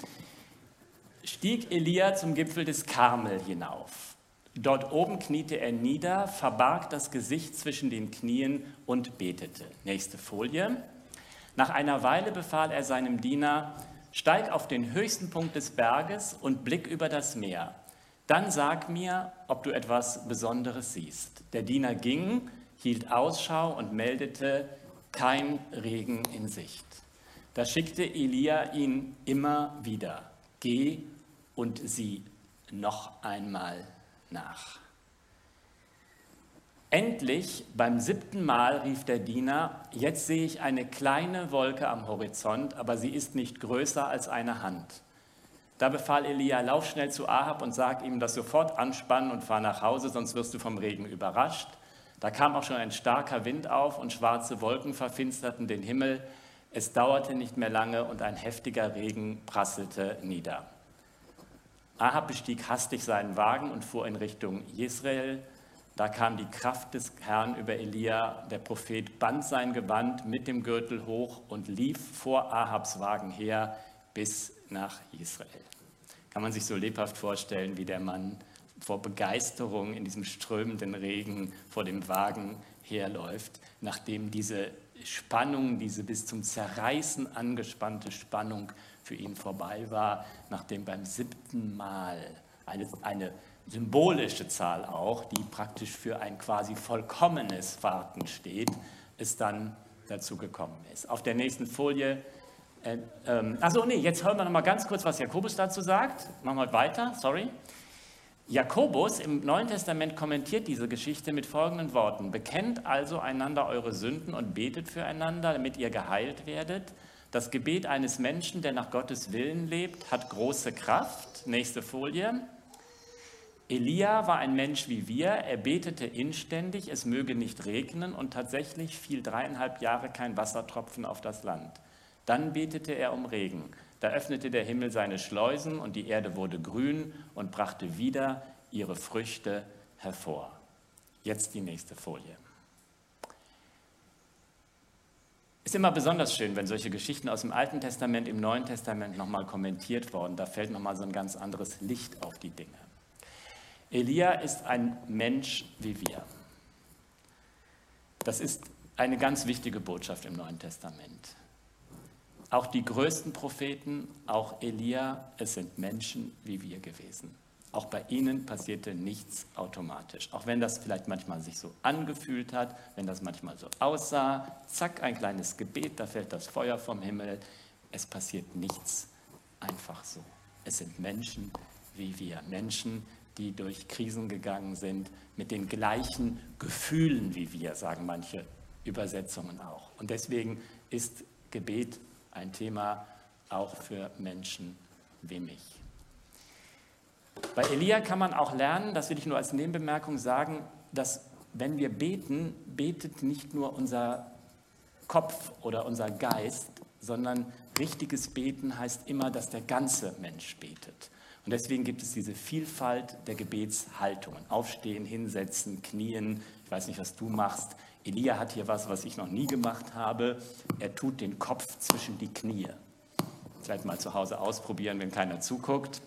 stieg Elia zum Gipfel des Karmel hinauf. Dort oben kniete er nieder, verbarg das Gesicht zwischen den Knien und betete. Nächste Folie. Nach einer Weile befahl er seinem Diener, Steig auf den höchsten Punkt des Berges und blick über das Meer. Dann sag mir, ob du etwas Besonderes siehst. Der Diener ging, hielt Ausschau und meldete, kein Regen in Sicht. Da schickte Elia ihn immer wieder, geh und sieh noch einmal nach. Endlich, beim siebten Mal rief der Diener, jetzt sehe ich eine kleine Wolke am Horizont, aber sie ist nicht größer als eine Hand. Da befahl Elia, lauf schnell zu Ahab und sag ihm das sofort anspannen und fahr nach Hause, sonst wirst du vom Regen überrascht. Da kam auch schon ein starker Wind auf und schwarze Wolken verfinsterten den Himmel. Es dauerte nicht mehr lange und ein heftiger Regen prasselte nieder. Ahab bestieg hastig seinen Wagen und fuhr in Richtung Jezreel. Da kam die Kraft des Herrn über Elia. Der Prophet band sein Gewand mit dem Gürtel hoch und lief vor Ahabs Wagen her bis nach Israel. Kann man sich so lebhaft vorstellen, wie der Mann vor Begeisterung in diesem strömenden Regen vor dem Wagen herläuft, nachdem diese Spannung, diese bis zum Zerreißen angespannte Spannung für ihn vorbei war, nachdem beim siebten Mal eine, eine symbolische Zahl auch, die praktisch für ein quasi vollkommenes Warten steht, es dann dazu gekommen ist. Auf der nächsten Folie, äh, ähm, also nee, jetzt hören wir noch mal ganz kurz, was Jakobus dazu sagt. Machen wir weiter, sorry. Jakobus im Neuen Testament kommentiert diese Geschichte mit folgenden Worten. Bekennt also einander eure Sünden und betet füreinander, damit ihr geheilt werdet. Das Gebet eines Menschen, der nach Gottes Willen lebt, hat große Kraft. Nächste Folie. Elia war ein Mensch wie wir, er betete inständig, es möge nicht regnen und tatsächlich fiel dreieinhalb Jahre kein Wassertropfen auf das Land. Dann betete er um Regen. Da öffnete der Himmel seine Schleusen und die Erde wurde grün und brachte wieder ihre Früchte hervor. Jetzt die nächste Folie. Ist immer besonders schön, wenn solche Geschichten aus dem Alten Testament im Neuen Testament nochmal kommentiert worden. Da fällt nochmal so ein ganz anderes Licht auf die Dinge. Elia ist ein Mensch wie wir. Das ist eine ganz wichtige Botschaft im Neuen Testament. Auch die größten Propheten, auch Elia, es sind Menschen wie wir gewesen. Auch bei ihnen passierte nichts automatisch. Auch wenn das vielleicht manchmal sich so angefühlt hat, wenn das manchmal so aussah, zack, ein kleines Gebet, da fällt das Feuer vom Himmel. Es passiert nichts einfach so. Es sind Menschen wie wir, Menschen, die durch Krisen gegangen sind, mit den gleichen Gefühlen wie wir, sagen manche Übersetzungen auch. Und deswegen ist Gebet ein Thema auch für Menschen wie mich. Bei Elia kann man auch lernen, das will ich nur als Nebenbemerkung sagen, dass wenn wir beten, betet nicht nur unser Kopf oder unser Geist, sondern richtiges Beten heißt immer, dass der ganze Mensch betet. Und deswegen gibt es diese Vielfalt der Gebetshaltungen. Aufstehen, hinsetzen, knien. Ich weiß nicht, was du machst. Elia hat hier was, was ich noch nie gemacht habe. Er tut den Kopf zwischen die Knie. Vielleicht mal zu Hause ausprobieren, wenn keiner zuguckt.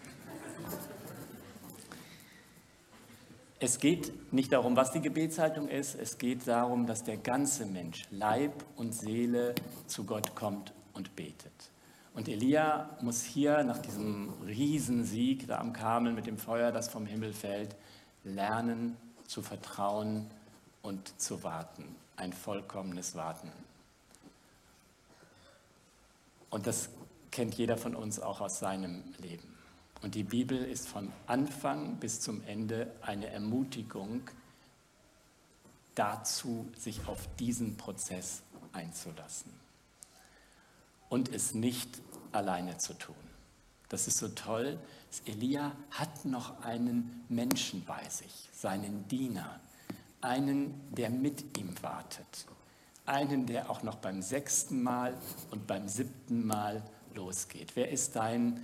Es geht nicht darum, was die Gebetshaltung ist, es geht darum, dass der ganze Mensch, Leib und Seele, zu Gott kommt und betet. Und Elia muss hier nach diesem Riesensieg da am Karmel mit dem Feuer, das vom Himmel fällt, lernen zu vertrauen und zu warten. Ein vollkommenes Warten. Und das kennt jeder von uns auch aus seinem Leben. Und die Bibel ist von Anfang bis zum Ende eine Ermutigung dazu, sich auf diesen Prozess einzulassen und es nicht alleine zu tun. Das ist so toll. Elia hat noch einen Menschen bei sich, seinen Diener, einen, der mit ihm wartet, einen, der auch noch beim sechsten Mal und beim siebten Mal losgeht. Wer ist dein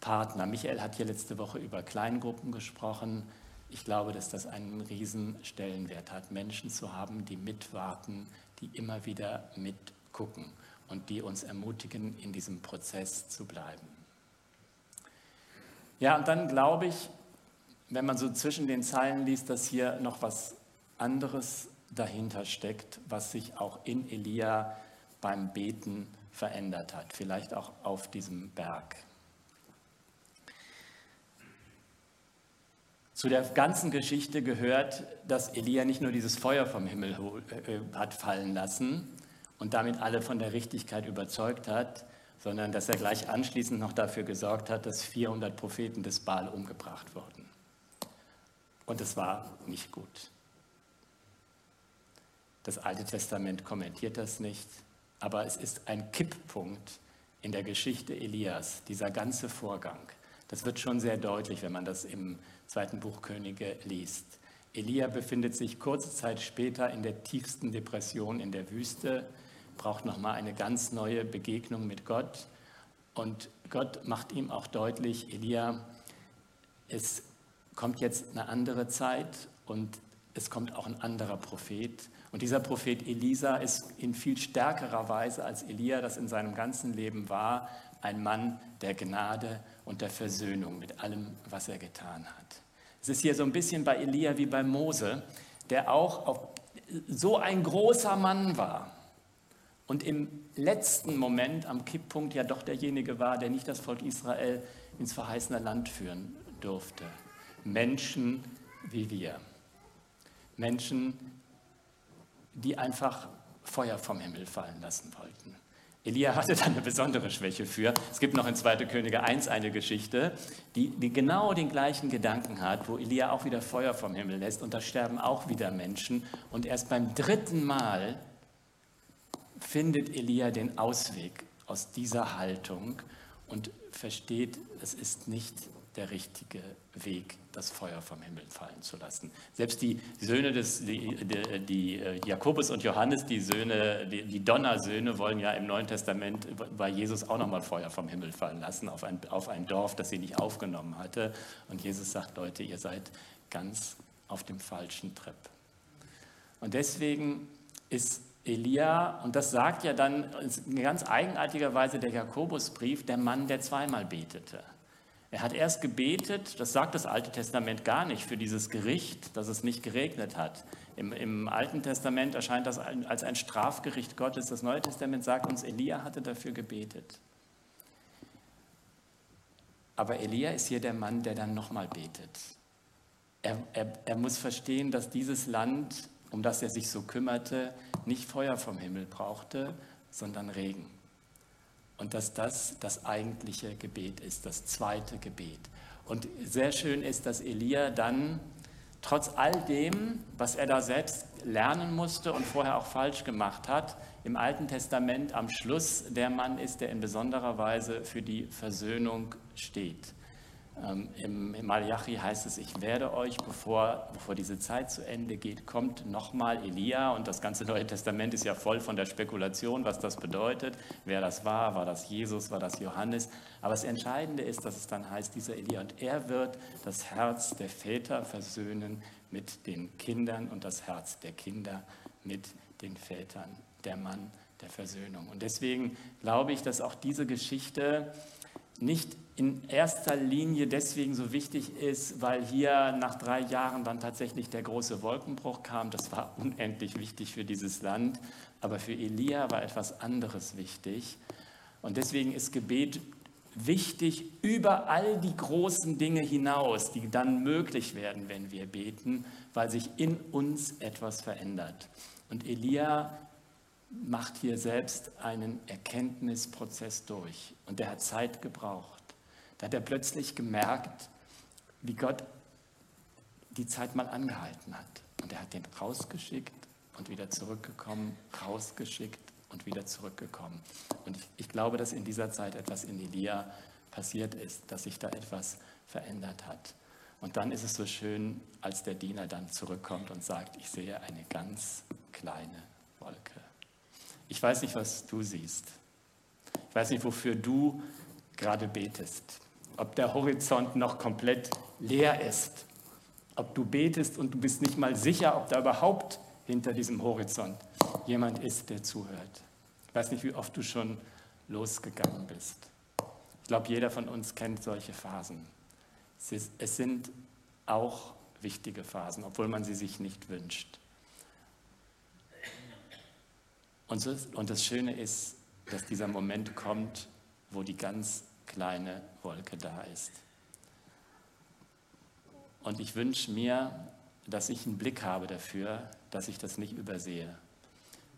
Partner. Michael hat hier letzte Woche über Kleingruppen gesprochen. Ich glaube, dass das einen riesen Stellenwert hat, Menschen zu haben, die mitwarten, die immer wieder mitgucken und die uns ermutigen, in diesem Prozess zu bleiben. Ja, und dann glaube ich, wenn man so zwischen den Zeilen liest, dass hier noch was anderes dahinter steckt, was sich auch in Elia beim Beten verändert hat, vielleicht auch auf diesem Berg. Zu der ganzen Geschichte gehört, dass Elia nicht nur dieses Feuer vom Himmel äh, hat fallen lassen und damit alle von der Richtigkeit überzeugt hat, sondern dass er gleich anschließend noch dafür gesorgt hat, dass 400 Propheten des Baal umgebracht wurden. Und es war nicht gut. Das Alte Testament kommentiert das nicht, aber es ist ein Kipppunkt in der Geschichte Elias, dieser ganze Vorgang. Das wird schon sehr deutlich, wenn man das im zweiten Buch Könige liest. Elia befindet sich kurze Zeit später in der tiefsten Depression in der Wüste, braucht nochmal eine ganz neue Begegnung mit Gott. Und Gott macht ihm auch deutlich, Elia, es kommt jetzt eine andere Zeit und es kommt auch ein anderer Prophet. Und dieser Prophet Elisa ist in viel stärkerer Weise, als Elia das in seinem ganzen Leben war, ein Mann der Gnade und der Versöhnung mit allem, was er getan hat. Es ist hier so ein bisschen bei Elia wie bei Mose, der auch so ein großer Mann war und im letzten Moment am Kipppunkt ja doch derjenige war, der nicht das Volk Israel ins verheißene Land führen durfte. Menschen wie wir. Menschen, die einfach Feuer vom Himmel fallen lassen wollten. Elia hatte da eine besondere Schwäche für. Es gibt noch in 2. Könige 1 eine Geschichte, die, die, genau den gleichen Gedanken hat, wo Elia auch wieder Feuer vom Himmel lässt und da sterben auch wieder Menschen. Und erst beim dritten Mal findet Elia den Ausweg aus dieser Haltung und versteht, es ist nicht der richtige Weg, das Feuer vom Himmel fallen zu lassen. Selbst die Söhne des, die, die, äh, Jakobus und Johannes, die Söhne, die, die Donnersöhne, wollen ja im Neuen Testament bei Jesus auch nochmal Feuer vom Himmel fallen lassen auf ein, auf ein Dorf, das sie nicht aufgenommen hatte. Und Jesus sagt, Leute, ihr seid ganz auf dem falschen Trip. Und deswegen ist Elia, und das sagt ja dann in ganz eigenartiger Weise der Jakobusbrief, der Mann, der zweimal betete. Er hat erst gebetet, das sagt das Alte Testament gar nicht, für dieses Gericht, dass es nicht geregnet hat. Im, Im, Alten Testament erscheint das als ein Strafgericht Gottes. Das Neue Testament sagt uns, Elia hatte dafür gebetet. Aber Elia ist hier der Mann, der dann nochmal betet. Er, er, er muss verstehen, dass dieses Land, um das er sich so kümmerte, nicht Feuer vom Himmel brauchte, sondern Regen und dass das das eigentliche Gebet ist, das zweite Gebet. Und sehr schön ist, dass Elia dann trotz all dem, was er da selbst lernen musste und vorher auch falsch gemacht hat, im Alten Testament am Schluss der Mann ist, der in besonderer Weise für die Versöhnung steht. Ähm, Im Malachi heißt es, ich werde euch, bevor, bevor diese Zeit zu Ende geht, kommt nochmal Elia und das ganze Neue Testament ist ja voll von der Spekulation, was das bedeutet, wer das war, war das Jesus, war das Johannes. Aber das Entscheidende ist, dass es dann heißt, dieser Elia und er wird das Herz der Väter versöhnen mit den Kindern und das Herz der Kinder mit den Vätern, der Mann der Versöhnung. Und deswegen glaube ich, dass auch diese Geschichte nicht in erster Linie deswegen so wichtig ist, weil hier nach drei Jahren dann tatsächlich der große Wolkenbruch kam. Das war unendlich wichtig für dieses Land. Aber für Elia war etwas anderes wichtig. Und deswegen ist Gebet wichtig über all die großen Dinge hinaus, die dann möglich werden, wenn wir beten, weil sich in uns etwas verändert. Und Elia macht hier selbst einen Erkenntnisprozess durch. Und der hat Zeit gebraucht. Da hat er plötzlich gemerkt, wie Gott die Zeit mal angehalten hat. Und er hat den rausgeschickt und wieder zurückgekommen, rausgeschickt und wieder zurückgekommen. Und ich, ich glaube, dass in dieser Zeit etwas in Elia passiert ist, dass sich da etwas verändert hat. Und dann ist es so schön, als der Diener dann zurückkommt und sagt, ich sehe eine ganz kleine. Ich weiß nicht, was du siehst. Ich weiß nicht, wofür du gerade betest. Ob der Horizont noch komplett leer ist. Ob du betest und du bist nicht mal sicher, ob da überhaupt hinter diesem Horizont jemand ist, der zuhört. Ich weiß nicht, wie oft du schon losgegangen bist. Ich glaube, jeder von uns kennt solche Phasen. Es sind auch wichtige Phasen, obwohl man sie sich nicht wünscht. Und das Schöne ist, dass dieser Moment kommt, wo die ganz kleine Wolke da ist. Und ich wünsche mir, dass ich einen Blick habe dafür, dass ich das nicht übersehe.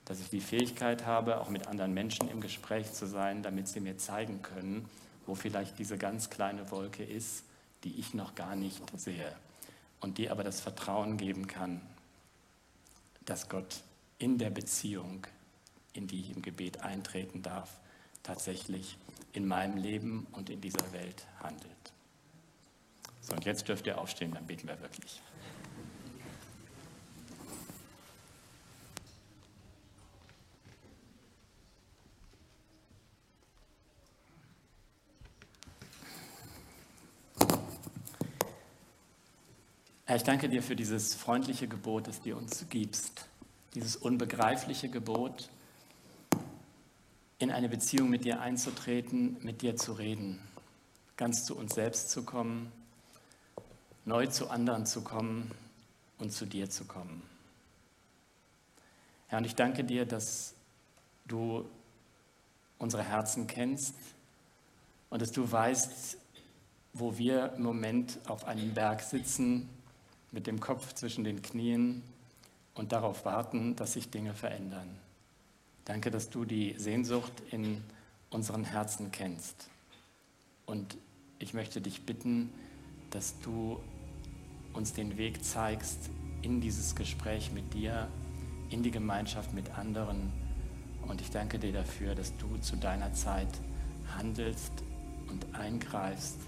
Dass ich die Fähigkeit habe, auch mit anderen Menschen im Gespräch zu sein, damit sie mir zeigen können, wo vielleicht diese ganz kleine Wolke ist, die ich noch gar nicht sehe. Und die aber das Vertrauen geben kann, dass Gott in der Beziehung in die ich im Gebet eintreten darf, tatsächlich in meinem Leben und in dieser Welt handelt. So, und jetzt dürft ihr aufstehen, dann beten wir wirklich. Herr, ich danke dir für dieses freundliche Gebot, das du uns gibst, dieses unbegreifliche Gebot, in eine Beziehung mit dir einzutreten, mit dir zu reden, ganz zu uns selbst zu kommen, neu zu anderen zu kommen und zu dir zu kommen. Herr, und ich danke dir, dass du unsere Herzen kennst und dass du weißt, wo wir im Moment auf einem Berg sitzen, mit dem Kopf zwischen den Knien und darauf warten, dass sich Dinge verändern. Danke, dass du die Sehnsucht in unseren Herzen kennst. Und ich möchte dich bitten, dass du uns den Weg zeigst in dieses Gespräch mit dir, in die Gemeinschaft mit anderen. Und ich danke dir dafür, dass du zu deiner Zeit handelst und eingreifst,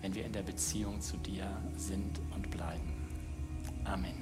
wenn wir in der Beziehung zu dir sind und bleiben. Amen.